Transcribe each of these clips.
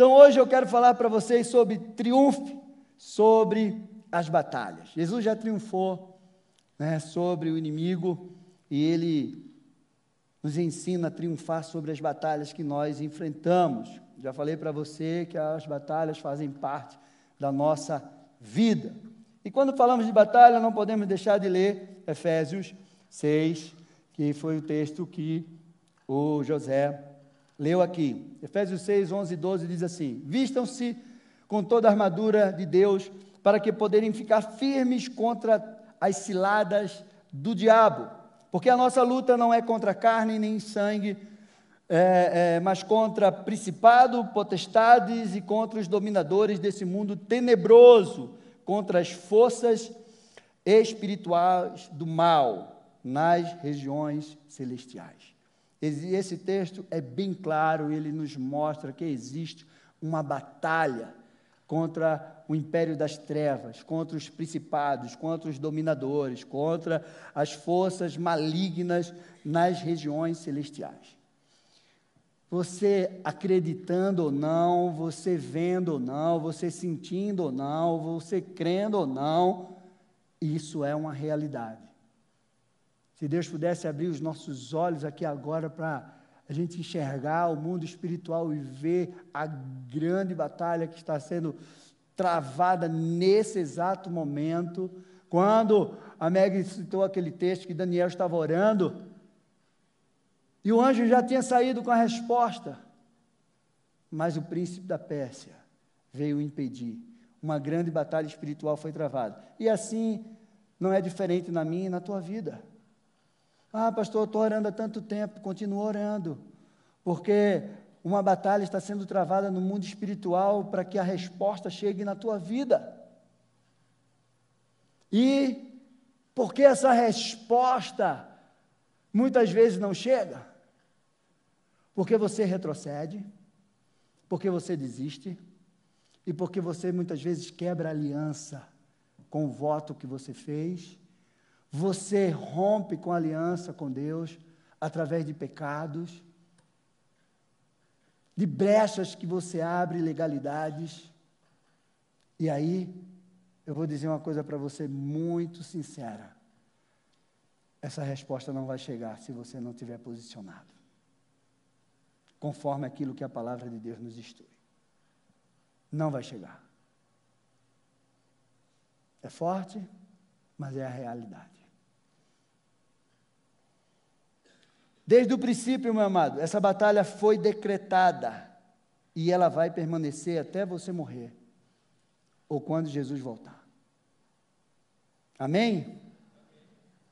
Então hoje eu quero falar para vocês sobre triunfo, sobre as batalhas. Jesus já triunfou né, sobre o inimigo e ele nos ensina a triunfar sobre as batalhas que nós enfrentamos. Já falei para você que as batalhas fazem parte da nossa vida. E quando falamos de batalha, não podemos deixar de ler Efésios 6, que foi o texto que o José leu aqui. Efésios 6, 11 e 12 diz assim: Vistam-se com toda a armadura de Deus, para que poderem ficar firmes contra as ciladas do diabo. Porque a nossa luta não é contra carne nem sangue, é, é, mas contra principado, potestades e contra os dominadores desse mundo tenebroso, contra as forças espirituais do mal nas regiões celestiais. Esse texto é bem claro, ele nos mostra que existe uma batalha contra o império das trevas, contra os principados, contra os dominadores, contra as forças malignas nas regiões celestiais. Você acreditando ou não, você vendo ou não, você sentindo ou não, você crendo ou não, isso é uma realidade. Se Deus pudesse abrir os nossos olhos aqui agora para a gente enxergar o mundo espiritual e ver a grande batalha que está sendo travada nesse exato momento, quando a Meg citou aquele texto que Daniel estava orando, e o anjo já tinha saído com a resposta. Mas o príncipe da Pérsia veio impedir. Uma grande batalha espiritual foi travada. E assim não é diferente na minha e na tua vida. Ah, pastor, estou orando há tanto tempo, continua orando. Porque uma batalha está sendo travada no mundo espiritual para que a resposta chegue na tua vida. E porque essa resposta muitas vezes não chega? Porque você retrocede, porque você desiste e porque você muitas vezes quebra a aliança com o voto que você fez. Você rompe com a aliança com Deus através de pecados, de brechas que você abre, legalidades. E aí, eu vou dizer uma coisa para você muito sincera. Essa resposta não vai chegar se você não estiver posicionado conforme aquilo que a palavra de Deus nos instrui. Não vai chegar. É forte, mas é a realidade. Desde o princípio, meu amado, essa batalha foi decretada e ela vai permanecer até você morrer ou quando Jesus voltar. Amém?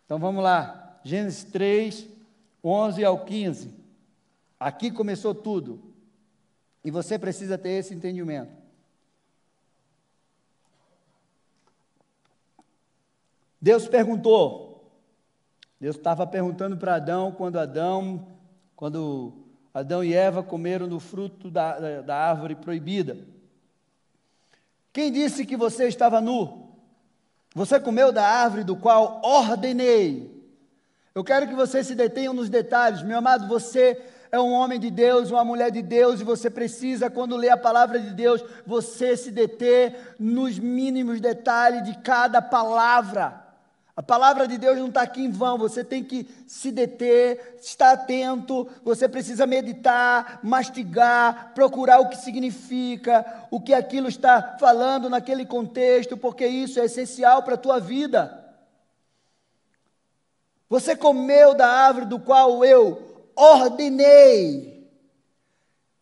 Então vamos lá. Gênesis 3, 11 ao 15. Aqui começou tudo. E você precisa ter esse entendimento. Deus perguntou. Deus estava perguntando para Adão quando Adão, quando Adão e Eva comeram do fruto da, da, da árvore proibida. Quem disse que você estava nu? Você comeu da árvore do qual ordenei. Eu quero que você se detenha nos detalhes, meu amado. Você é um homem de Deus, uma mulher de Deus, e você precisa, quando lê a palavra de Deus, você se deter nos mínimos detalhes de cada palavra. A palavra de Deus não está aqui em vão, você tem que se deter, estar atento, você precisa meditar, mastigar, procurar o que significa, o que aquilo está falando naquele contexto, porque isso é essencial para a tua vida. Você comeu da árvore do qual eu ordenei.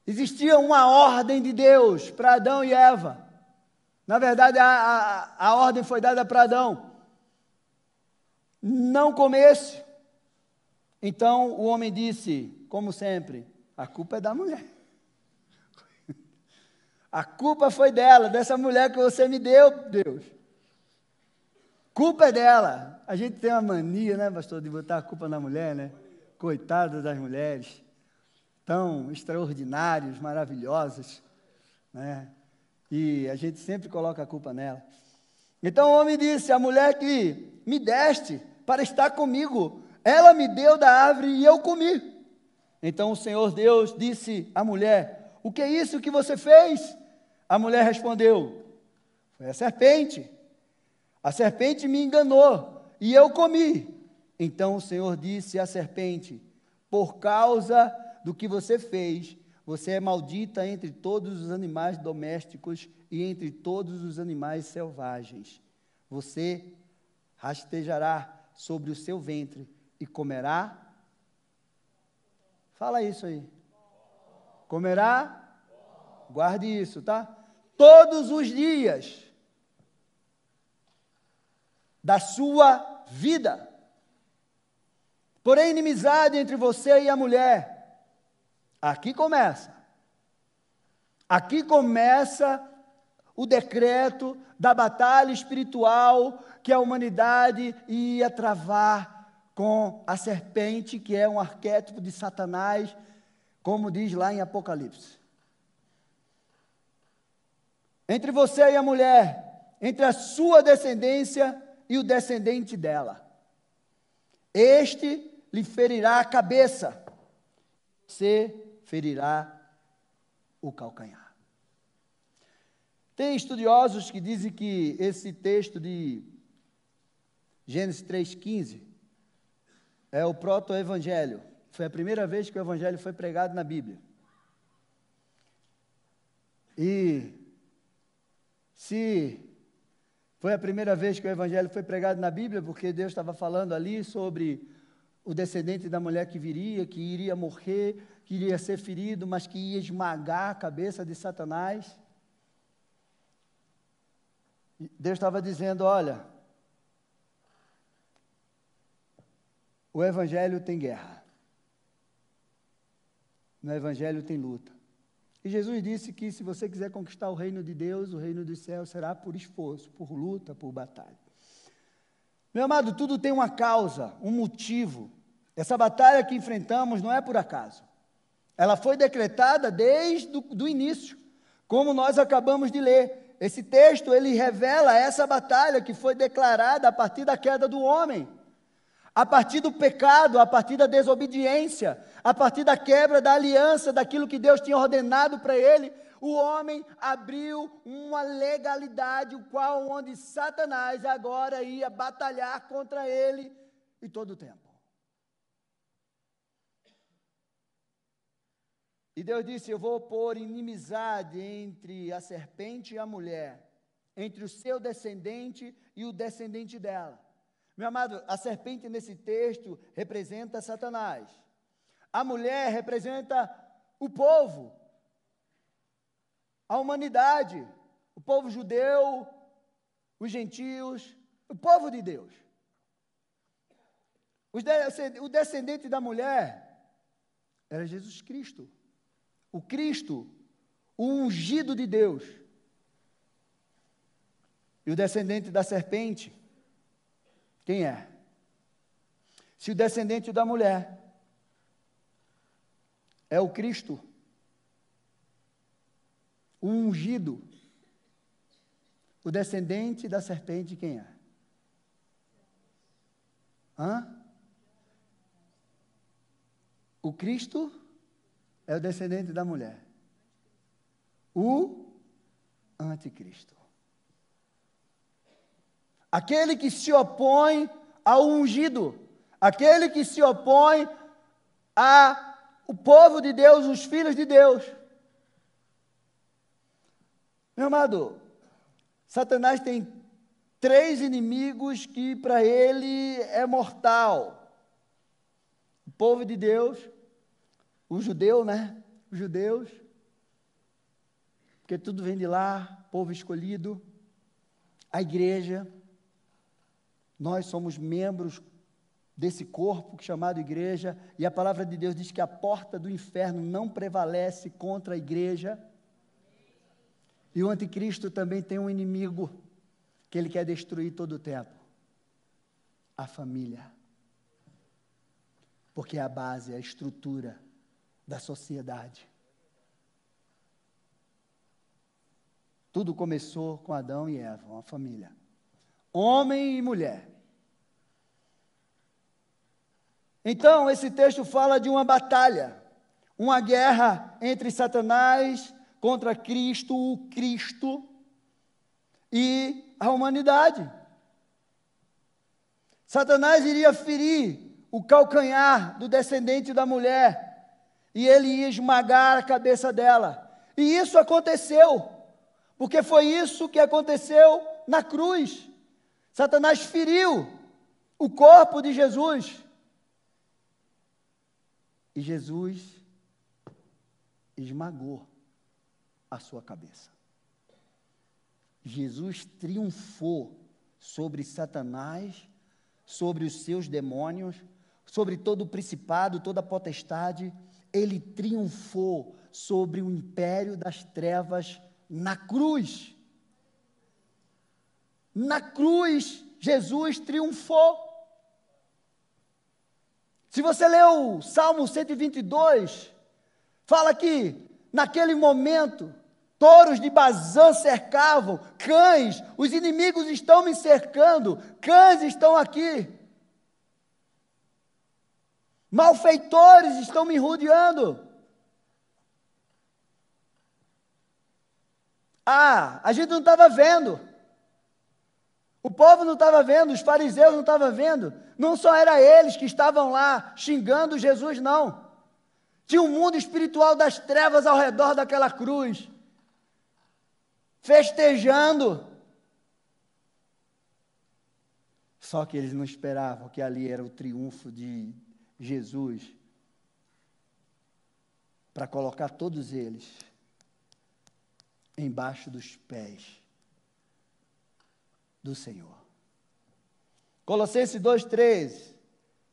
Existia uma ordem de Deus para Adão e Eva. Na verdade, a, a, a ordem foi dada para Adão. Não comesse. Então o homem disse, como sempre, a culpa é da mulher. A culpa foi dela, dessa mulher que você me deu, Deus. Culpa é dela. A gente tem uma mania, né, pastor, de botar a culpa na mulher, né? coitadas das mulheres, tão extraordinários, maravilhosas, né? E a gente sempre coloca a culpa nela. Então o homem disse: A mulher que me deste para estar comigo, ela me deu da árvore e eu comi. Então o Senhor Deus disse à mulher: O que é isso que você fez? A mulher respondeu: Foi a serpente. A serpente me enganou e eu comi. Então o Senhor disse à serpente: Por causa do que você fez, você é maldita entre todos os animais domésticos e entre todos os animais selvagens. Você rastejará sobre o seu ventre e comerá. Fala isso aí. Comerá. Guarde isso, tá? Todos os dias da sua vida. Porém, inimizade entre você e a mulher. Aqui começa. Aqui começa o decreto da batalha espiritual que a humanidade ia travar com a serpente, que é um arquétipo de Satanás, como diz lá em Apocalipse. Entre você e a mulher, entre a sua descendência e o descendente dela. Este lhe ferirá a cabeça, você ferirá o calcanhar. Tem estudiosos que dizem que esse texto de Gênesis 3,15 é o proto-evangelho. Foi a primeira vez que o evangelho foi pregado na Bíblia. E se foi a primeira vez que o evangelho foi pregado na Bíblia, porque Deus estava falando ali sobre o descendente da mulher que viria, que iria morrer, que iria ser ferido, mas que ia esmagar a cabeça de Satanás. Deus estava dizendo: olha, o Evangelho tem guerra, no Evangelho tem luta. E Jesus disse que se você quiser conquistar o reino de Deus, o reino dos céus será por esforço, por luta, por batalha. Meu amado, tudo tem uma causa, um motivo. Essa batalha que enfrentamos não é por acaso. Ela foi decretada desde o início, como nós acabamos de ler. Esse texto ele revela essa batalha que foi declarada a partir da queda do homem, a partir do pecado, a partir da desobediência, a partir da quebra da aliança, daquilo que Deus tinha ordenado para ele. O homem abriu uma legalidade, o qual onde Satanás agora ia batalhar contra ele e todo o tempo. E Deus disse: Eu vou pôr inimizade entre a serpente e a mulher, entre o seu descendente e o descendente dela. Meu amado, a serpente nesse texto representa Satanás. A mulher representa o povo, a humanidade, o povo judeu, os gentios, o povo de Deus. O descendente da mulher era Jesus Cristo o Cristo, o ungido de Deus. E o descendente da serpente, quem é? Se o descendente da mulher é o Cristo, o ungido, o descendente da serpente, quem é? Hã? O Cristo é o descendente da mulher. O anticristo. Aquele que se opõe ao ungido, aquele que se opõe ao povo de Deus, os filhos de Deus. Meu amado, Satanás tem três inimigos que para ele é mortal: o povo de Deus, o judeu, né? Os judeus, porque tudo vem de lá, povo escolhido, a igreja, nós somos membros desse corpo chamado igreja, e a palavra de Deus diz que a porta do inferno não prevalece contra a igreja. E o anticristo também tem um inimigo que ele quer destruir todo o tempo: a família. Porque é a base, a estrutura da sociedade. Tudo começou com Adão e Eva, uma família. Homem e mulher. Então, esse texto fala de uma batalha. uma guerra entre Satanás contra Cristo, o Cristo, e a humanidade. Satanás iria ferir o calcanhar do descendente da mulher e ele ia esmagar a cabeça dela. E isso aconteceu, porque foi isso que aconteceu na cruz. Satanás feriu o corpo de Jesus. E Jesus esmagou a sua cabeça. Jesus triunfou sobre Satanás, sobre os seus demônios, sobre todo o principado, toda a potestade. Ele triunfou sobre o império das trevas na cruz. Na cruz, Jesus triunfou. Se você leu o Salmo 122, fala que naquele momento touros de Bazã cercavam, cães, os inimigos estão me cercando, cães estão aqui. Malfeitores estão me rodeando. Ah, a gente não estava vendo. O povo não estava vendo, os fariseus não estavam vendo. Não só era eles que estavam lá xingando Jesus, não. Tinha um mundo espiritual das trevas ao redor daquela cruz, festejando. Só que eles não esperavam que ali era o triunfo de Jesus para colocar todos eles embaixo dos pés do Senhor. Colossenses 2, 13,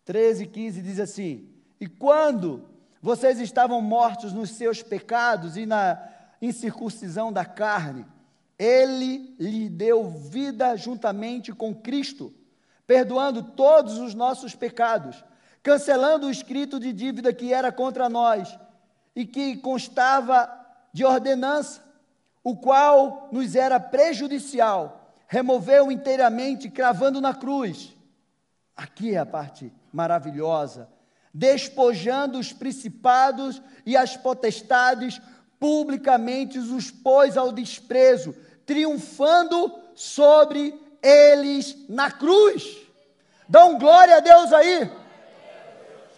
13 e 15 diz assim: E quando vocês estavam mortos nos seus pecados e na incircuncisão da carne, ele lhe deu vida juntamente com Cristo, perdoando todos os nossos pecados, cancelando o escrito de dívida que era contra nós e que constava de ordenança o qual nos era prejudicial, removeu inteiramente, cravando na cruz. Aqui é a parte maravilhosa. Despojando os principados e as potestades, publicamente os pôs ao desprezo, triunfando sobre eles na cruz. Dão glória a Deus aí.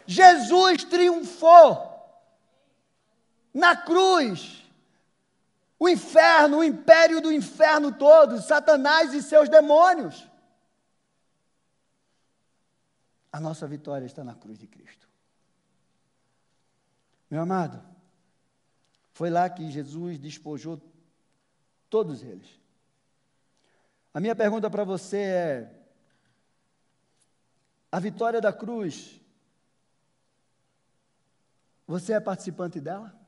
Jesus triunfou na cruz o inferno, o império do inferno todo, Satanás e seus demônios. A nossa vitória está na cruz de Cristo. Meu amado, foi lá que Jesus despojou todos eles. A minha pergunta para você é: a vitória da cruz, você é participante dela?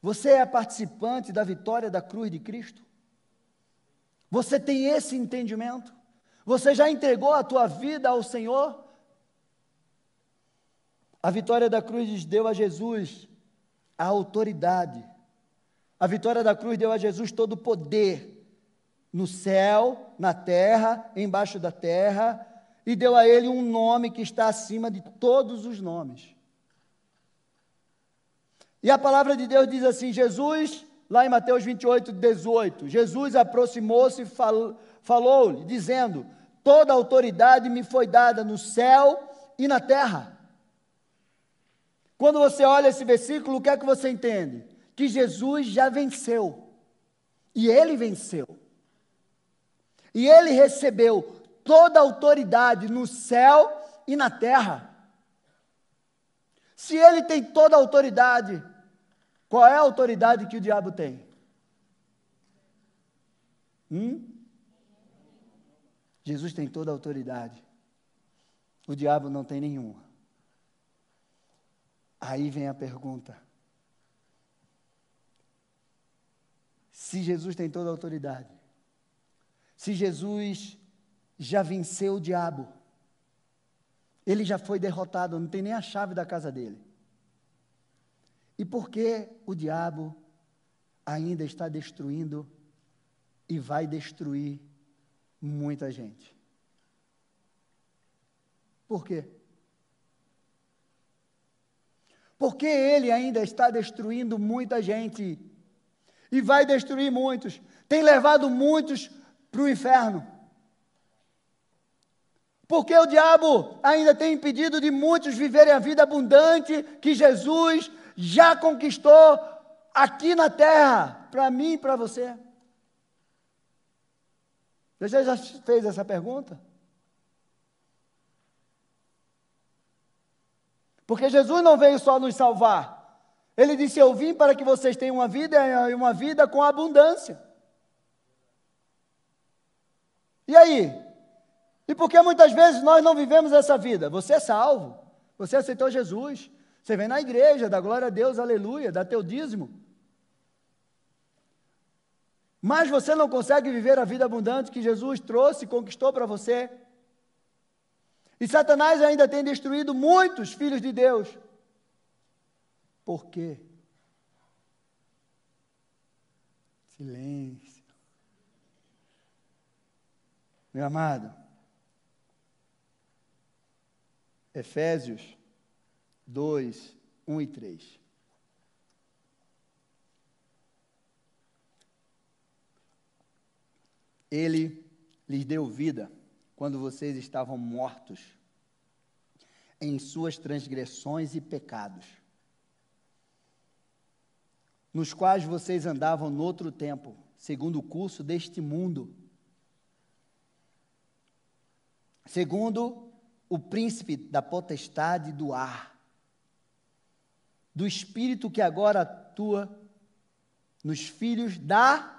Você é participante da vitória da cruz de Cristo? Você tem esse entendimento? Você já entregou a tua vida ao Senhor? A vitória da cruz deu a Jesus a autoridade. A vitória da cruz deu a Jesus todo o poder no céu, na terra, embaixo da terra, e deu a ele um nome que está acima de todos os nomes. E a palavra de Deus diz assim: Jesus, lá em Mateus 28, 18, Jesus aproximou-se e falou-lhe, dizendo: Toda autoridade me foi dada no céu e na terra. Quando você olha esse versículo, o que é que você entende? Que Jesus já venceu. E ele venceu. E ele recebeu toda a autoridade no céu e na terra. Se ele tem toda a autoridade, qual é a autoridade que o diabo tem? Hum? Jesus tem toda a autoridade. O diabo não tem nenhuma. Aí vem a pergunta: se Jesus tem toda a autoridade, se Jesus já venceu o diabo, ele já foi derrotado, não tem nem a chave da casa dele. E por que o diabo ainda está destruindo e vai destruir muita gente? Por quê? Porque ele ainda está destruindo muita gente. E vai destruir muitos. Tem levado muitos para o inferno. Porque o diabo ainda tem impedido de muitos viverem a vida abundante que Jesus já conquistou aqui na terra, para mim e para você. Você já fez essa pergunta? Porque Jesus não veio só nos salvar. Ele disse: Eu vim para que vocês tenham uma vida e uma vida com abundância. E aí? E por que muitas vezes nós não vivemos essa vida? Você é salvo, você aceitou Jesus, você vem na igreja, dá glória a Deus, aleluia, dá teu dízimo. Mas você não consegue viver a vida abundante que Jesus trouxe e conquistou para você. E Satanás ainda tem destruído muitos filhos de Deus. Por quê? Silêncio. Meu amado, Efésios 2, 1 e 3. Ele lhes deu vida quando vocês estavam mortos em suas transgressões e pecados, nos quais vocês andavam no outro tempo, segundo o curso deste mundo, segundo o príncipe da potestade do ar, do espírito que agora atua nos filhos da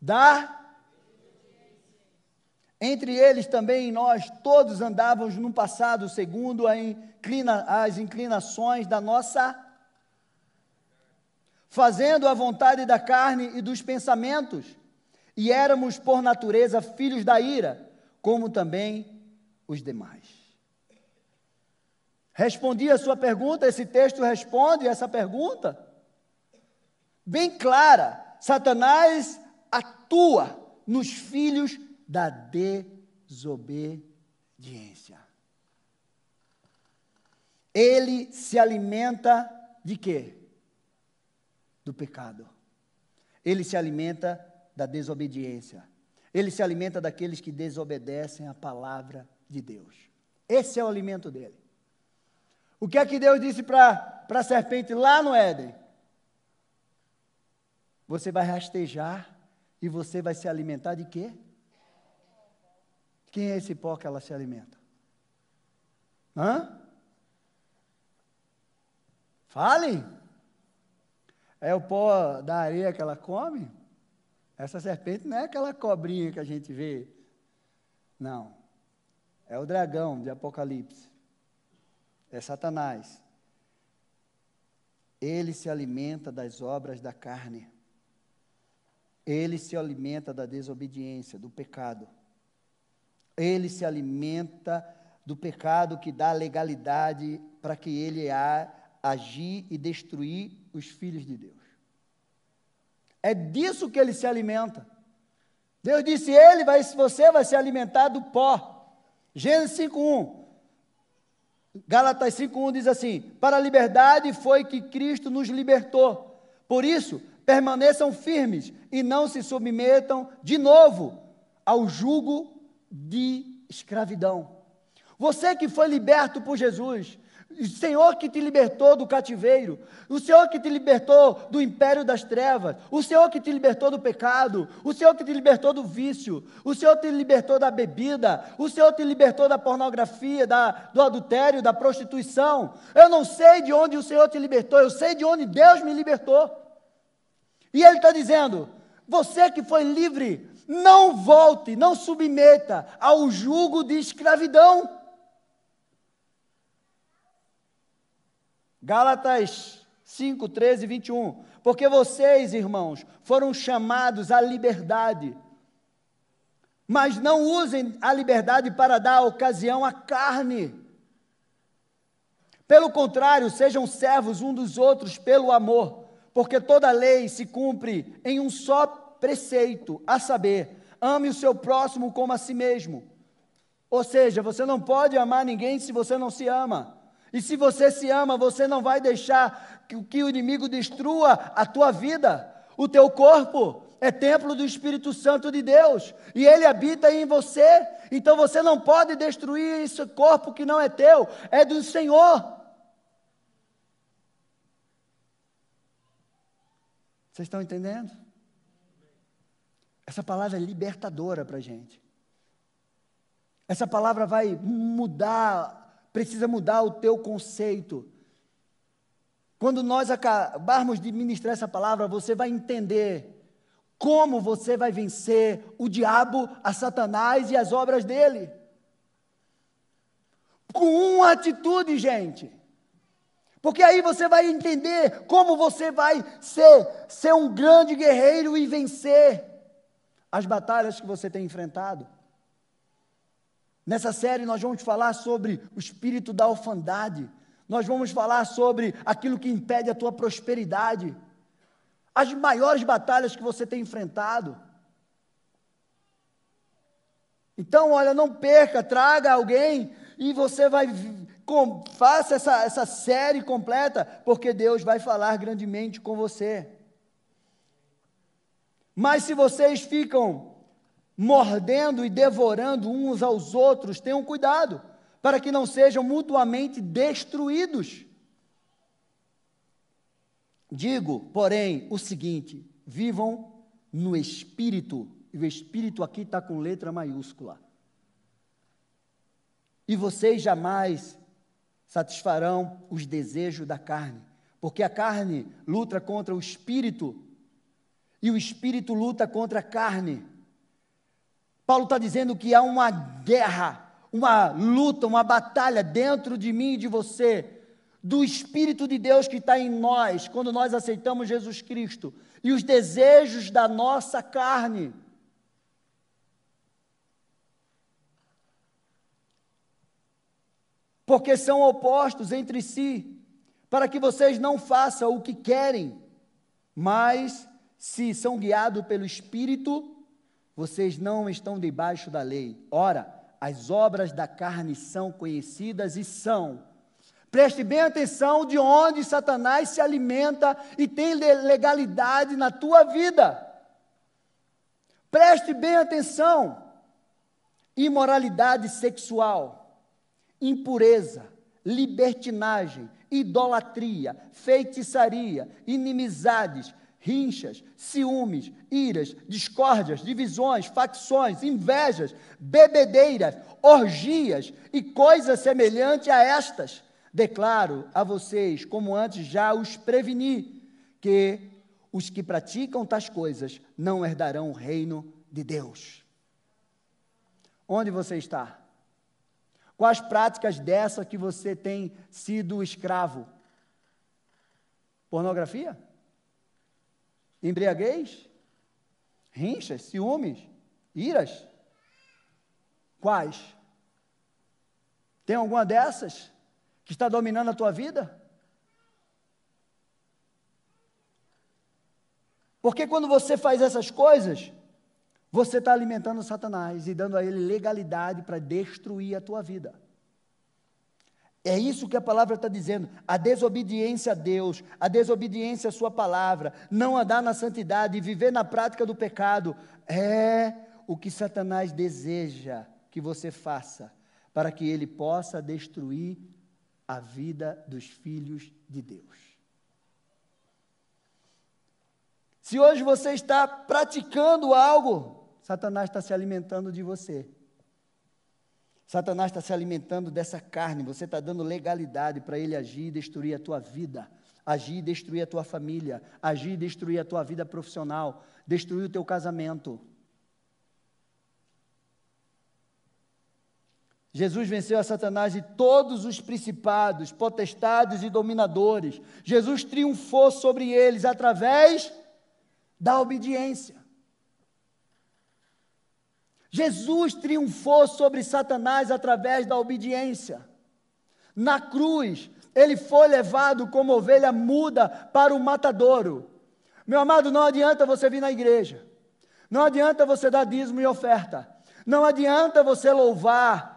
da entre eles também nós todos andávamos no passado segundo inclina, as inclinações da nossa fazendo a vontade da carne e dos pensamentos, e éramos por natureza filhos da ira, como também os demais. Respondi a sua pergunta, esse texto responde essa pergunta. Bem clara, Satanás atua nos filhos da desobediência. Ele se alimenta de quê? Do pecado. Ele se alimenta da desobediência. Ele se alimenta daqueles que desobedecem a palavra de Deus. Esse é o alimento dele. O que é que Deus disse para a serpente lá no Éden? Você vai rastejar e você vai se alimentar de quê? Quem é esse pó que ela se alimenta? Hã? Fale. É o pó da areia que ela come? Essa serpente não é aquela cobrinha que a gente vê. Não. É o dragão de Apocalipse. É Satanás. Ele se alimenta das obras da carne. Ele se alimenta da desobediência, do pecado. Ele se alimenta do pecado que dá legalidade para que ele a, agir e destruir os filhos de Deus. É disso que ele se alimenta. Deus disse: ele vai, você vai se alimentar do pó. Gênesis 5:1. Gálatas 5:1 diz assim: "Para a liberdade foi que Cristo nos libertou. Por isso, permaneçam firmes e não se submetam de novo ao jugo de escravidão. Você que foi liberto por Jesus, o Senhor que te libertou do cativeiro, o Senhor que te libertou do império das trevas, o Senhor que te libertou do pecado, o Senhor que te libertou do vício, o Senhor te libertou da bebida, o Senhor te libertou da pornografia, da, do adultério, da prostituição. Eu não sei de onde o Senhor te libertou, eu sei de onde Deus me libertou. E Ele está dizendo: você que foi livre, não volte, não submeta ao jugo de escravidão. Gálatas 5, 13 21. Porque vocês, irmãos, foram chamados à liberdade. Mas não usem a liberdade para dar ocasião à carne. Pelo contrário, sejam servos um dos outros pelo amor, porque toda lei se cumpre em um só preceito, a saber, ame o seu próximo como a si mesmo. Ou seja, você não pode amar ninguém se você não se ama. E se você se ama, você não vai deixar que, que o inimigo destrua a tua vida, o teu corpo. É templo do Espírito Santo de Deus e ele habita em você. Então você não pode destruir esse corpo que não é teu, é do Senhor. Vocês estão entendendo? Essa palavra é libertadora para a gente. Essa palavra vai mudar, precisa mudar o teu conceito. Quando nós acabarmos de ministrar essa palavra, você vai entender como você vai vencer o diabo, a Satanás e as obras dele. Com uma atitude, gente. Porque aí você vai entender como você vai ser, ser um grande guerreiro e vencer as batalhas que você tem enfrentado. Nessa série nós vamos falar sobre o espírito da orfandade. Nós vamos falar sobre aquilo que impede a tua prosperidade. As maiores batalhas que você tem enfrentado. Então, olha, não perca, traga alguém e você vai com, faça essa, essa série completa, porque Deus vai falar grandemente com você. Mas se vocês ficam mordendo e devorando uns aos outros, tenham cuidado, para que não sejam mutuamente destruídos. Digo, porém, o seguinte: vivam no espírito, e o espírito aqui está com letra maiúscula. E vocês jamais satisfarão os desejos da carne, porque a carne luta contra o espírito, e o espírito luta contra a carne. Paulo está dizendo que há uma guerra, uma luta, uma batalha dentro de mim e de você, do Espírito de Deus que está em nós, quando nós aceitamos Jesus Cristo, e os desejos da nossa carne. Porque são opostos entre si, para que vocês não façam o que querem, mas se são guiados pelo Espírito, vocês não estão debaixo da lei. Ora, as obras da carne são conhecidas e são. Preste bem atenção de onde Satanás se alimenta e tem legalidade na tua vida. Preste bem atenção. Imoralidade sexual, impureza, libertinagem, idolatria, feitiçaria, inimizades, rinchas, ciúmes, iras, discórdias, divisões, facções, invejas, bebedeiras, orgias e coisas semelhantes a estas. Declaro a vocês, como antes já os preveni, que os que praticam tais coisas não herdarão o reino de Deus. Onde você está? Quais práticas dessa que você tem sido escravo? Pornografia? Embriaguez? Rinchas? Ciúmes? Iras? Quais? Tem alguma dessas que está dominando a tua vida? Porque quando você faz essas coisas, você está alimentando Satanás e dando a ele legalidade para destruir a tua vida. É isso que a palavra está dizendo. A desobediência a Deus, a desobediência à Sua palavra, não andar na santidade e viver na prática do pecado, é o que Satanás deseja que você faça, para que ele possa destruir a vida dos filhos de Deus. Se hoje você está praticando algo, Satanás está se alimentando de você. Satanás está se alimentando dessa carne, você está dando legalidade para ele agir e destruir a tua vida, agir e destruir a tua família, agir e destruir a tua vida profissional, destruir o teu casamento. Jesus venceu a Satanás e todos os principados, potestades e dominadores. Jesus triunfou sobre eles através da obediência. Jesus triunfou sobre Satanás através da obediência. Na cruz, ele foi levado como ovelha muda para o matadouro. Meu amado, não adianta você vir na igreja. Não adianta você dar dízimo e oferta. Não adianta você louvar.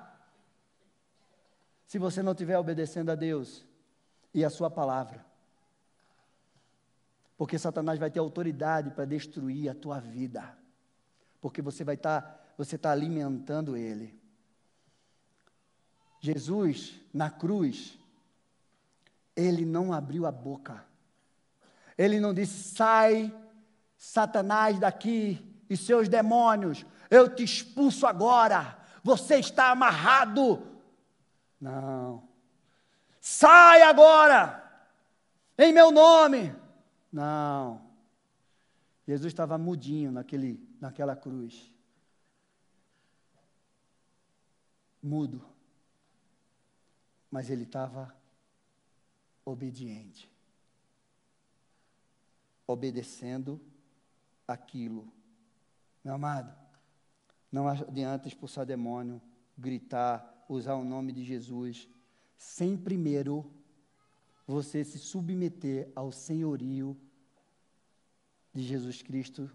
se você não estiver obedecendo a Deus e a Sua palavra. Porque Satanás vai ter autoridade para destruir a tua vida. Porque você vai estar, você está alimentando ele. Jesus, na cruz, ele não abriu a boca. Ele não disse: sai, Satanás, daqui e seus demônios, eu te expulso agora, você está amarrado. Não. Sai agora, em meu nome. Não. Jesus estava mudinho naquele, naquela cruz. Mudo. Mas ele estava obediente. Obedecendo aquilo. Meu amado, não adianta expulsar demônio, gritar, usar o nome de Jesus, sem primeiro você se submeter ao senhorio de Jesus Cristo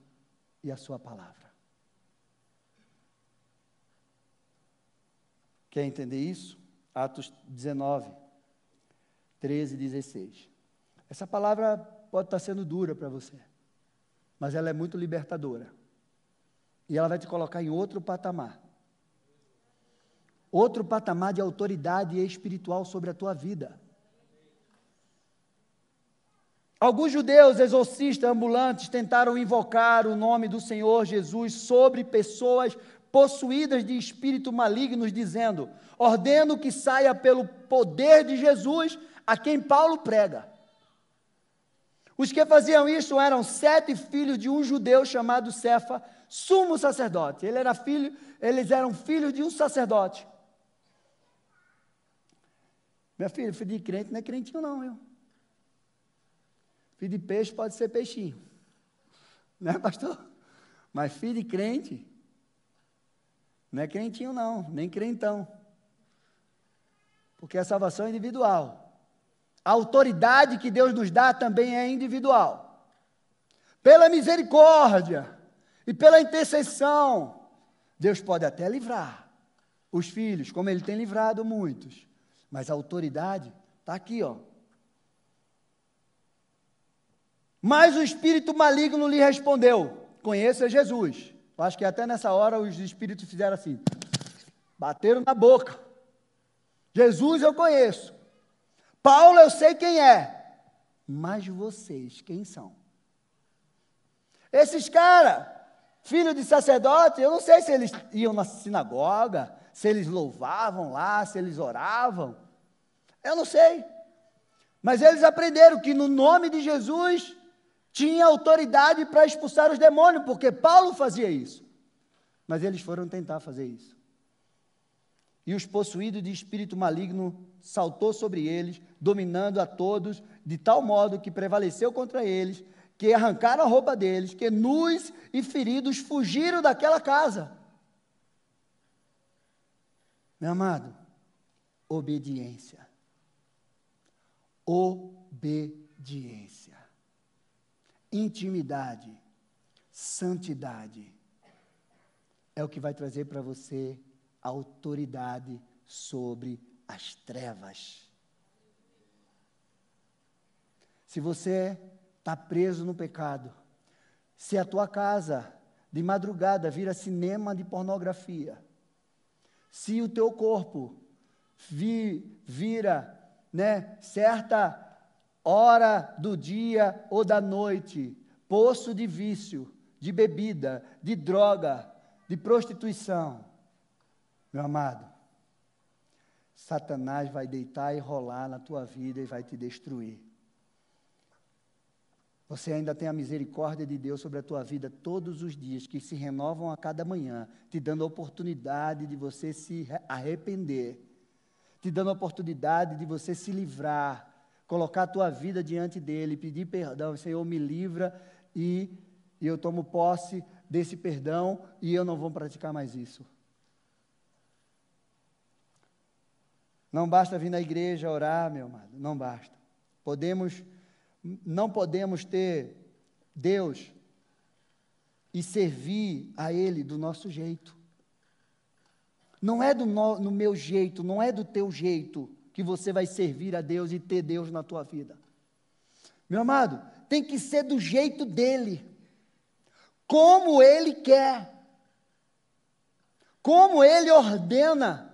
e a Sua palavra. Quer entender isso? Atos 19, 13 e 16. Essa palavra pode estar sendo dura para você, mas ela é muito libertadora. E ela vai te colocar em outro patamar. Outro patamar de autoridade espiritual sobre a tua vida. Alguns judeus exorcistas ambulantes tentaram invocar o nome do Senhor Jesus sobre pessoas possuídas de espírito malignos, dizendo: Ordeno que saia pelo poder de Jesus a quem Paulo prega. Os que faziam isso eram sete filhos de um judeu chamado Cefa, sumo sacerdote. Ele era filho, eles eram filhos de um sacerdote. Minha filha, filho de crente não é crentinho não, viu? Filho de peixe pode ser peixinho. Né, pastor? Mas filho de crente, não é crentinho não, nem crentão. Porque a salvação é individual. A autoridade que Deus nos dá também é individual. Pela misericórdia e pela intercessão, Deus pode até livrar os filhos, como Ele tem livrado muitos. Mas a autoridade está aqui, ó. Mas o espírito maligno lhe respondeu: Conheça Jesus. Eu acho que até nessa hora os espíritos fizeram assim, bateram na boca. Jesus eu conheço. Paulo eu sei quem é. Mas vocês, quem são? Esses caras, filho de sacerdote, eu não sei se eles iam na sinagoga, se eles louvavam lá, se eles oravam. Eu não sei. Mas eles aprenderam que no nome de Jesus tinha autoridade para expulsar os demônios, porque Paulo fazia isso. Mas eles foram tentar fazer isso. E os possuídos de espírito maligno saltou sobre eles, dominando a todos, de tal modo que prevaleceu contra eles, que arrancaram a roupa deles, que nus e feridos fugiram daquela casa. Meu amado, obediência. Obediência intimidade, santidade, é o que vai trazer para você autoridade sobre as trevas. Se você está preso no pecado, se a tua casa de madrugada vira cinema de pornografia, se o teu corpo vi, vira né, certa hora do dia ou da noite, poço de vício, de bebida, de droga, de prostituição. Meu amado, Satanás vai deitar e rolar na tua vida e vai te destruir. Você ainda tem a misericórdia de Deus sobre a tua vida todos os dias, que se renovam a cada manhã, te dando a oportunidade de você se arrepender, te dando a oportunidade de você se livrar colocar a tua vida diante dele, pedir perdão, Senhor, me livra e, e eu tomo posse desse perdão e eu não vou praticar mais isso. Não basta vir na igreja orar, meu amado, não basta. Podemos, não podemos ter Deus e servir a Ele do nosso jeito. Não é do no, no meu jeito, não é do teu jeito que você vai servir a Deus e ter Deus na tua vida. Meu amado, tem que ser do jeito dele, como ele quer, como ele ordena.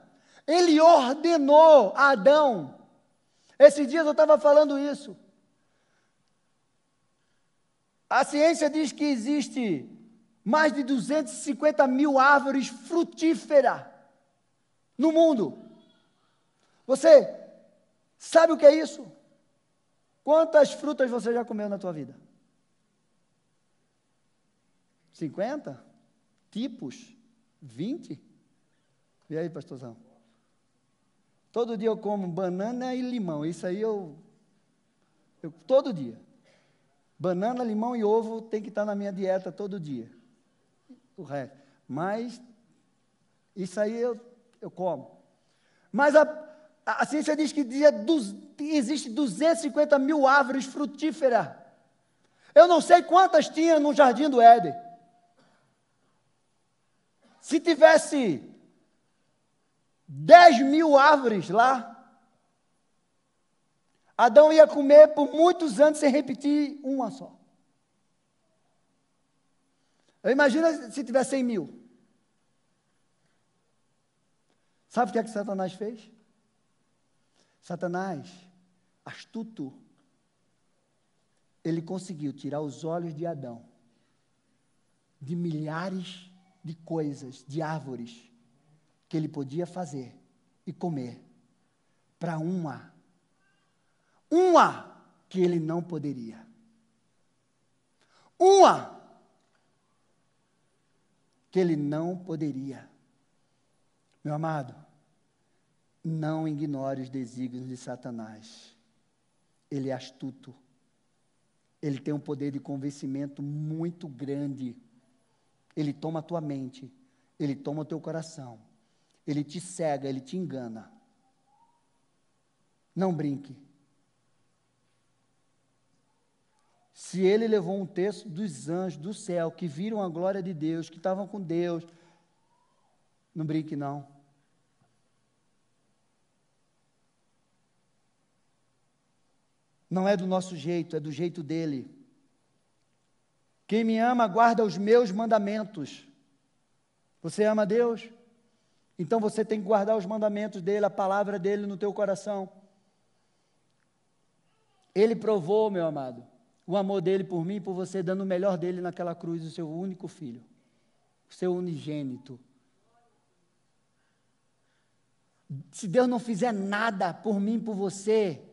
Ele ordenou a Adão. Esses dias eu estava falando isso. A ciência diz que existe mais de 250 mil árvores frutíferas no mundo. Você sabe o que é isso? Quantas frutas você já comeu na tua vida? 50? Tipos? 20? E aí, pastorzão? Todo dia eu como banana e limão. Isso aí eu, eu todo dia. Banana, limão e ovo tem que estar na minha dieta todo dia. O resto. Mas isso aí eu, eu como. Mas a, a, ciência diz que dia dos, existe 250 mil árvores frutíferas. Eu não sei quantas tinha no jardim do Éden. Se tivesse 10 mil árvores lá, Adão ia comer por muitos anos sem repetir uma só. Imagina se tivesse 100 mil. Sabe o que é que Satanás fez? Satanás, astuto, ele conseguiu tirar os olhos de Adão de milhares de coisas, de árvores que ele podia fazer e comer, para uma uma que ele não poderia. Uma que ele não poderia. Meu amado, não ignore os desígnios de Satanás. Ele é astuto. Ele tem um poder de convencimento muito grande. Ele toma a tua mente, ele toma o teu coração, ele te cega, ele te engana. Não brinque. Se ele levou um texto dos anjos do céu que viram a glória de Deus, que estavam com Deus, não brinque não. Não é do nosso jeito, é do jeito dele. Quem me ama, guarda os meus mandamentos. Você ama Deus? Então você tem que guardar os mandamentos dele, a palavra dele no teu coração. Ele provou, meu amado, o amor dele por mim e por você, dando o melhor dele naquela cruz, o seu único filho, o seu unigênito. Se Deus não fizer nada por mim por você,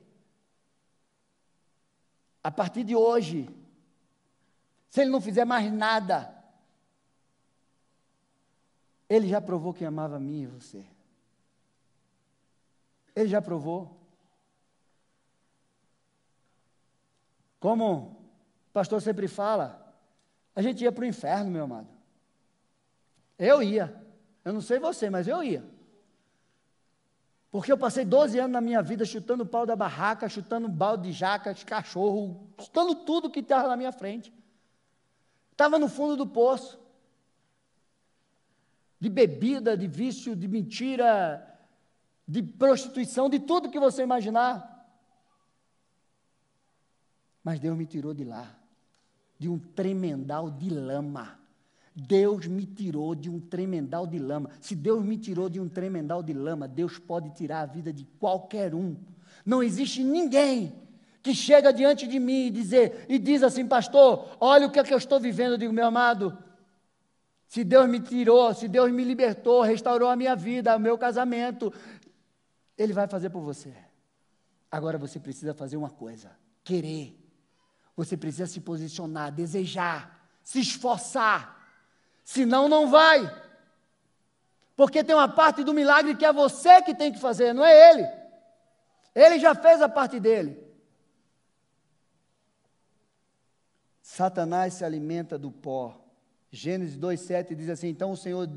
a partir de hoje, se Ele não fizer mais nada, Ele já provou que amava a mim e você. Ele já provou. Como o pastor sempre fala, a gente ia para o inferno, meu amado. Eu ia. Eu não sei você, mas eu ia. Porque eu passei 12 anos na minha vida chutando o pau da barraca, chutando balde de jaca, de cachorro, chutando tudo que estava na minha frente. Estava no fundo do poço. De bebida, de vício, de mentira, de prostituição, de tudo que você imaginar. Mas Deus me tirou de lá, de um tremendal de lama. Deus me tirou de um tremendal de lama. Se Deus me tirou de um tremendal de lama, Deus pode tirar a vida de qualquer um. Não existe ninguém que chega diante de mim e dizer e diz assim, pastor, olha o que é que eu estou vivendo, eu digo, meu amado, se Deus me tirou, se Deus me libertou, restaurou a minha vida, o meu casamento, Ele vai fazer por você. Agora você precisa fazer uma coisa: querer. Você precisa se posicionar, desejar, se esforçar. Senão, não vai. Porque tem uma parte do milagre que é você que tem que fazer, não é ele. Ele já fez a parte dele. Satanás se alimenta do pó. Gênesis 2,7 diz assim: Então o Senhor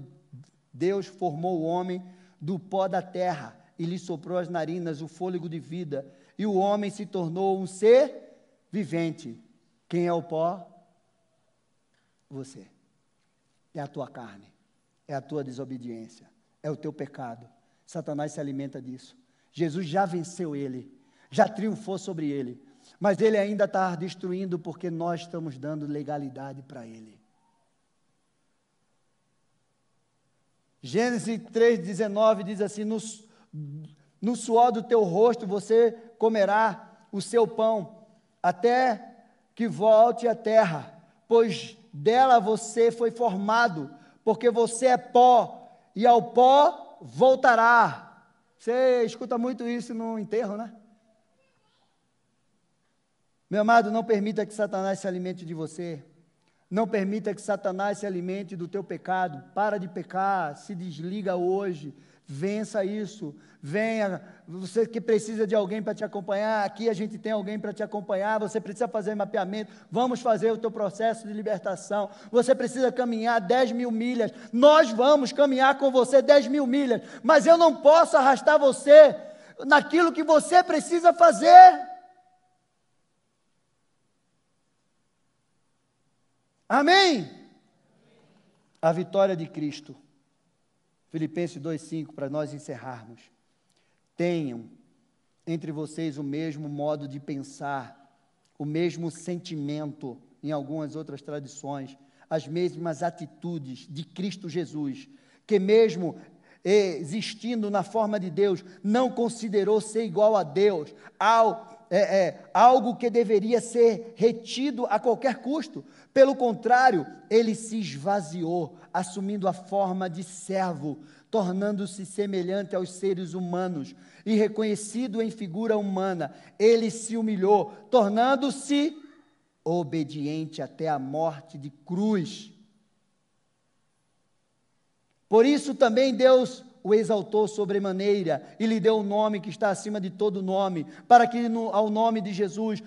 Deus formou o homem do pó da terra e lhe soprou as narinas o fôlego de vida, e o homem se tornou um ser vivente. Quem é o pó? Você. É a tua carne. É a tua desobediência. é o teu pecado. Satanás se alimenta disso. Jesus já venceu ele, já triunfou sobre ele, mas ele ainda está destruindo porque nós estamos dando legalidade para ele. Gênesis 3,19 diz assim: no, no suor do teu rosto você comerá o seu pão, até que volte à terra, pois dela você foi formado, porque você é pó, e ao pó voltará. Você escuta muito isso no enterro, né? Meu amado, não permita que Satanás se alimente de você. Não permita que Satanás se alimente do teu pecado. Para de pecar, se desliga hoje. Vença isso. Venha. Você que precisa de alguém para te acompanhar, aqui a gente tem alguém para te acompanhar. Você precisa fazer mapeamento. Vamos fazer o teu processo de libertação. Você precisa caminhar 10 mil milhas. Nós vamos caminhar com você 10 mil milhas. Mas eu não posso arrastar você naquilo que você precisa fazer. Amém? A vitória de Cristo. Filipenses 2,5, para nós encerrarmos. Tenham entre vocês o mesmo modo de pensar, o mesmo sentimento, em algumas outras tradições, as mesmas atitudes de Cristo Jesus, que mesmo existindo na forma de Deus, não considerou ser igual a Deus, ao é, é, algo que deveria ser retido a qualquer custo. Pelo contrário, ele se esvaziou, assumindo a forma de servo, tornando-se semelhante aos seres humanos e reconhecido em figura humana, ele se humilhou, tornando-se obediente até a morte de cruz. Por isso também Deus o exaltou sobremaneira e lhe deu o um nome que está acima de todo nome, para que no, ao nome de Jesus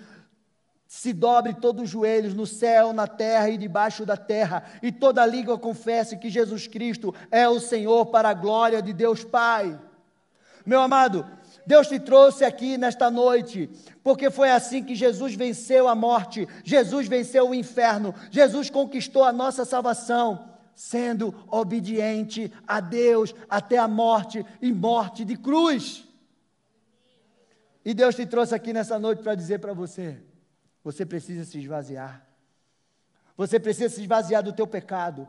se dobre todos os joelhos no céu, na terra e debaixo da terra, e toda língua confesse que Jesus Cristo é o Senhor para a glória de Deus Pai. Meu amado, Deus te trouxe aqui nesta noite, porque foi assim que Jesus venceu a morte, Jesus venceu o inferno, Jesus conquistou a nossa salvação sendo obediente a Deus até a morte e morte de cruz. E Deus te trouxe aqui nessa noite para dizer para você: você precisa se esvaziar. Você precisa se esvaziar do teu pecado.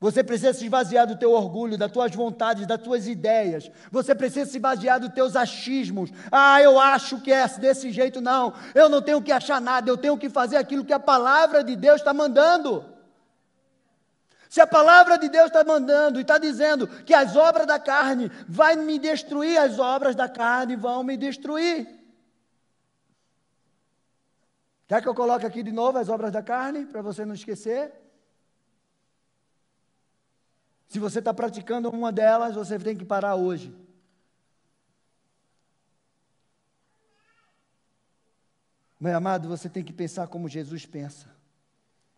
Você precisa se esvaziar do teu orgulho, das tuas vontades, das tuas ideias. Você precisa se esvaziar dos teus achismos. Ah, eu acho que é desse jeito. Não, eu não tenho que achar nada, eu tenho que fazer aquilo que a palavra de Deus está mandando. Se a palavra de Deus está mandando e está dizendo que as obras da carne vai me destruir, as obras da carne vão me destruir. Quer que eu coloque aqui de novo as obras da carne, para você não esquecer? Se você está praticando uma delas, você tem que parar hoje. Meu amado, você tem que pensar como Jesus pensa.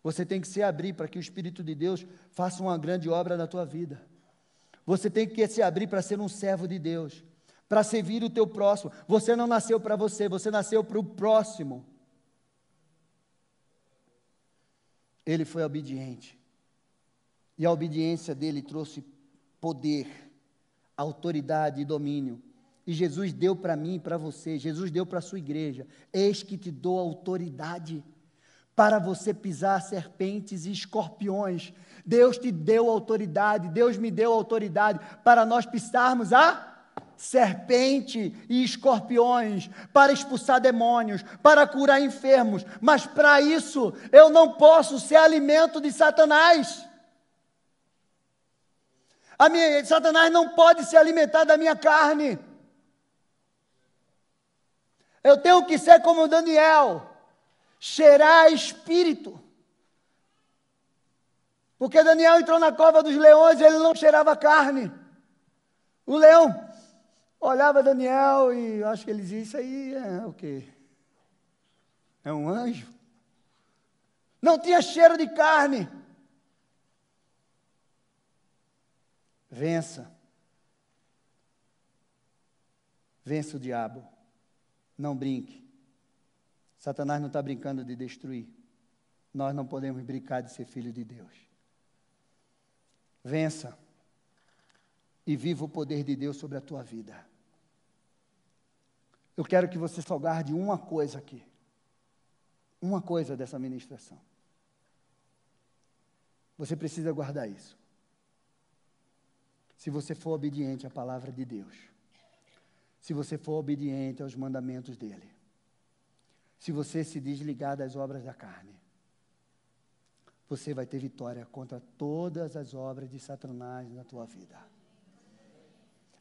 Você tem que se abrir para que o Espírito de Deus faça uma grande obra na tua vida. Você tem que se abrir para ser um servo de Deus, para servir o teu próximo. Você não nasceu para você, você nasceu para o próximo. Ele foi obediente. E a obediência dele trouxe poder, autoridade e domínio. E Jesus deu para mim e para você, Jesus deu para a sua igreja. Eis que te dou autoridade para você pisar serpentes e escorpiões. Deus te deu autoridade, Deus me deu autoridade para nós pisarmos a serpente e escorpiões, para expulsar demônios, para curar enfermos, mas para isso eu não posso ser alimento de Satanás. A minha, Satanás não pode se alimentar da minha carne. Eu tenho que ser como Daniel cheirar espírito. Porque Daniel entrou na cova dos leões e ele não cheirava carne. O leão olhava Daniel e acho que ele dizia: Isso aí é o quê? É um anjo? Não tinha cheiro de carne. Vença. Vença o diabo. Não brinque. Satanás não está brincando de destruir. Nós não podemos brincar de ser filho de Deus. Vença. e viva o poder de Deus sobre a tua vida. Eu quero que você só guarde uma coisa aqui. Uma coisa dessa ministração. Você precisa guardar isso. Se você for obediente à palavra de Deus, se você for obediente aos mandamentos dele, se você se desligar das obras da carne, você vai ter vitória contra todas as obras de Satanás na tua vida.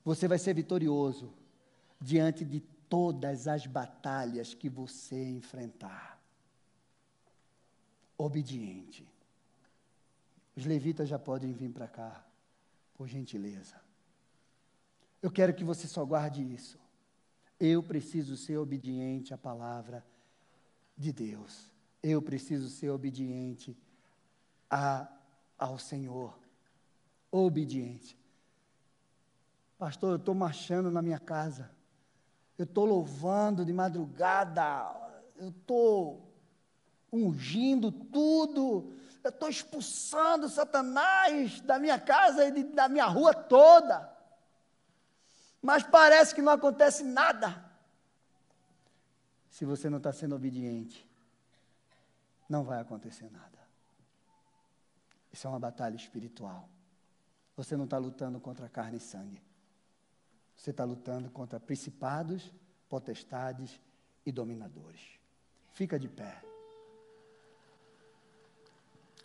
Você vai ser vitorioso diante de todas as batalhas que você enfrentar. Obediente. Os levitas já podem vir para cá, por gentileza. Eu quero que você só guarde isso. Eu preciso ser obediente à palavra de Deus. Eu preciso ser obediente a, ao Senhor. Obediente. Pastor, eu estou marchando na minha casa. Eu estou louvando de madrugada. Eu estou ungindo tudo eu estou expulsando Satanás da minha casa e de, da minha rua toda. Mas parece que não acontece nada. Se você não está sendo obediente, não vai acontecer nada. Isso é uma batalha espiritual. Você não está lutando contra carne e sangue. Você está lutando contra principados, potestades e dominadores. Fica de pé.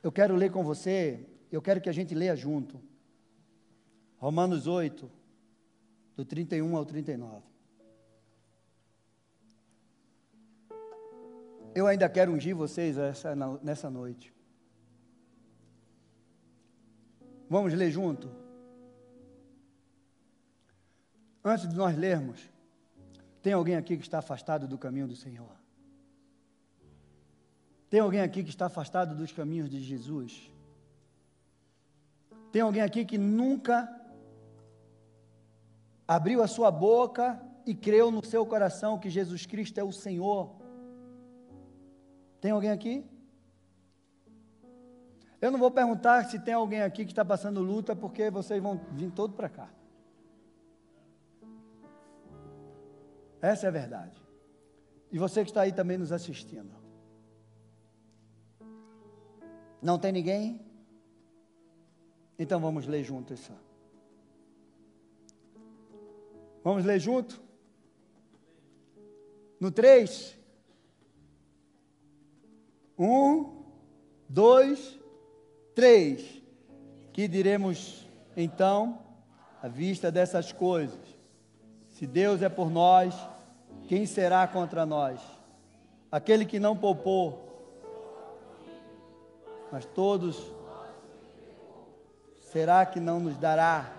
Eu quero ler com você, eu quero que a gente leia junto. Romanos 8, do 31 ao 39. Eu ainda quero ungir vocês essa, nessa noite. Vamos ler junto? Antes de nós lermos, tem alguém aqui que está afastado do caminho do Senhor? Tem alguém aqui que está afastado dos caminhos de Jesus? Tem alguém aqui que nunca abriu a sua boca e creu no seu coração que Jesus Cristo é o Senhor? Tem alguém aqui? Eu não vou perguntar se tem alguém aqui que está passando luta, porque vocês vão vir todo para cá. Essa é a verdade. E você que está aí também nos assistindo. Não tem ninguém? Então vamos ler junto isso. Vamos ler junto? No 3. Um, dois, três. Que diremos então, à vista dessas coisas? Se Deus é por nós, quem será contra nós? Aquele que não poupou mas todos, será que não nos dará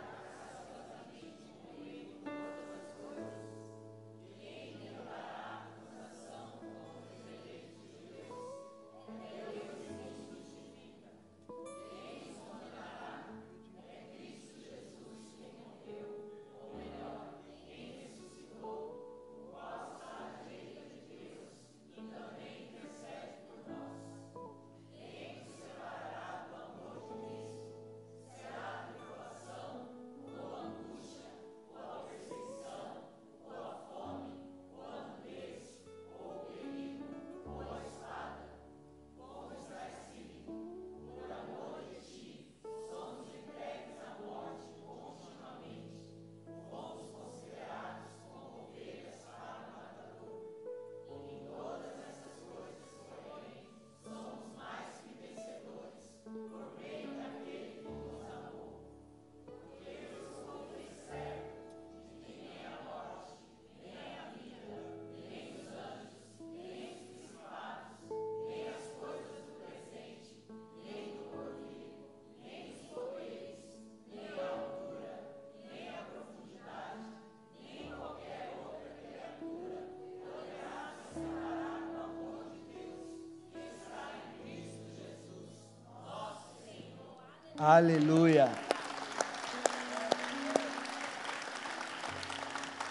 Aleluia.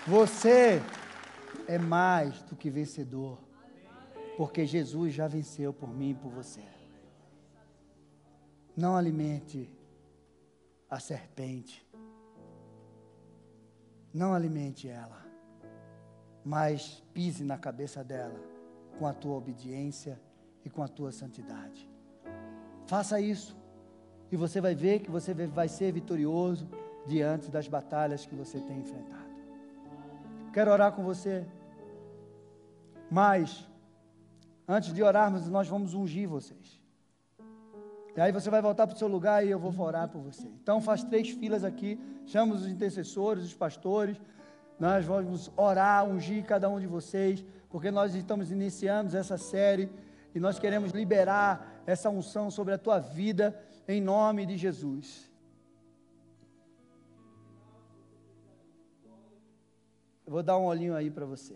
Você é mais do que vencedor, porque Jesus já venceu por mim e por você. Não alimente a serpente, Não alimente ela, mas pise na cabeça dela com a tua obediência e com a tua santidade. Faça isso e você vai ver que você vai ser vitorioso diante das batalhas que você tem enfrentado. Quero orar com você, mas antes de orarmos, nós vamos ungir vocês. E aí você vai voltar para o seu lugar e eu vou orar por você. Então faz três filas aqui, chama os intercessores, os pastores. Nós vamos orar, ungir cada um de vocês, porque nós estamos iniciando essa série e nós queremos liberar essa unção sobre a tua vida em nome de Jesus. Eu vou dar um olhinho aí para você.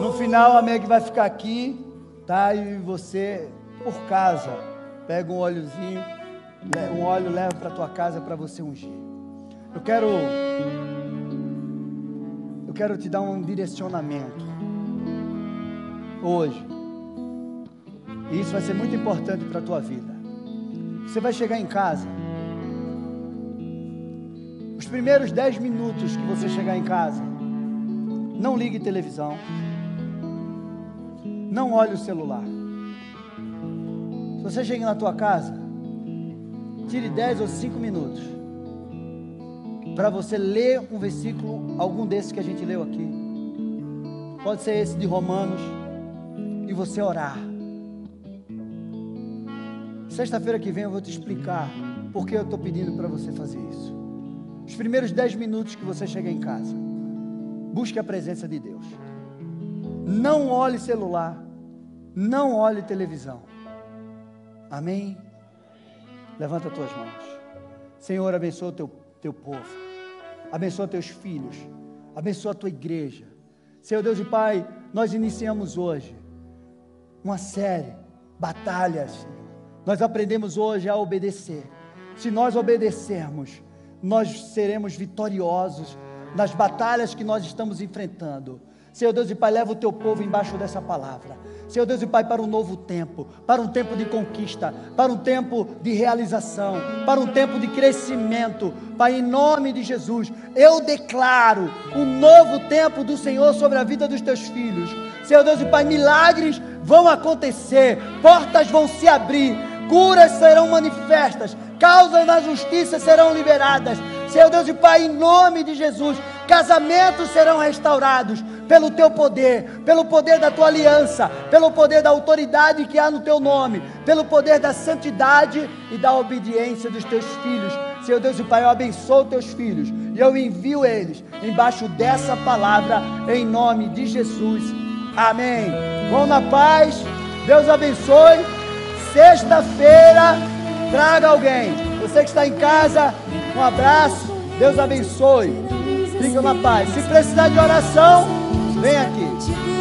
No final a Meg vai ficar aqui, tá? E você por casa. Pega um óleozinho, um óleo leva para tua casa para você ungir. Eu quero eu quero te dar um direcionamento hoje. E isso vai ser muito importante para a tua vida. Você vai chegar em casa. Os primeiros dez minutos que você chegar em casa, não ligue televisão. Não olhe o celular. Se você chega na tua casa, tire 10 ou 5 minutos para você ler um versículo, algum desses que a gente leu aqui. Pode ser esse de Romanos, e você orar. Sexta-feira que vem eu vou te explicar por que eu estou pedindo para você fazer isso. Os primeiros 10 minutos que você chega em casa, busque a presença de Deus. Não olhe celular, não olhe televisão. Amém? Levanta as tuas mãos. Senhor, abençoa o teu, teu povo. Abençoa teus filhos. Abençoa a tua igreja. Senhor Deus e Pai, nós iniciamos hoje uma série, batalhas. Nós aprendemos hoje a obedecer. Se nós obedecermos, nós seremos vitoriosos nas batalhas que nós estamos enfrentando. Senhor Deus e Pai, leva o teu povo embaixo dessa palavra. Senhor Deus e Pai, para um novo tempo, para um tempo de conquista, para um tempo de realização, para um tempo de crescimento. Pai, em nome de Jesus, eu declaro um novo tempo do Senhor sobre a vida dos teus filhos. Senhor Deus e Pai, milagres vão acontecer, portas vão se abrir, curas serão manifestas, causas da justiça serão liberadas. Senhor Deus e Pai, em nome de Jesus, casamentos serão restaurados pelo teu poder, pelo poder da tua aliança, pelo poder da autoridade que há no teu nome, pelo poder da santidade e da obediência dos teus filhos. Senhor Deus e Pai, eu abençoo teus filhos e eu envio eles embaixo dessa palavra em nome de Jesus. Amém. Vão na paz. Deus abençoe. Sexta-feira, traga alguém. Você que está em casa, um abraço. Deus abençoe. Fica na paz. Se precisar de oração, vem aqui.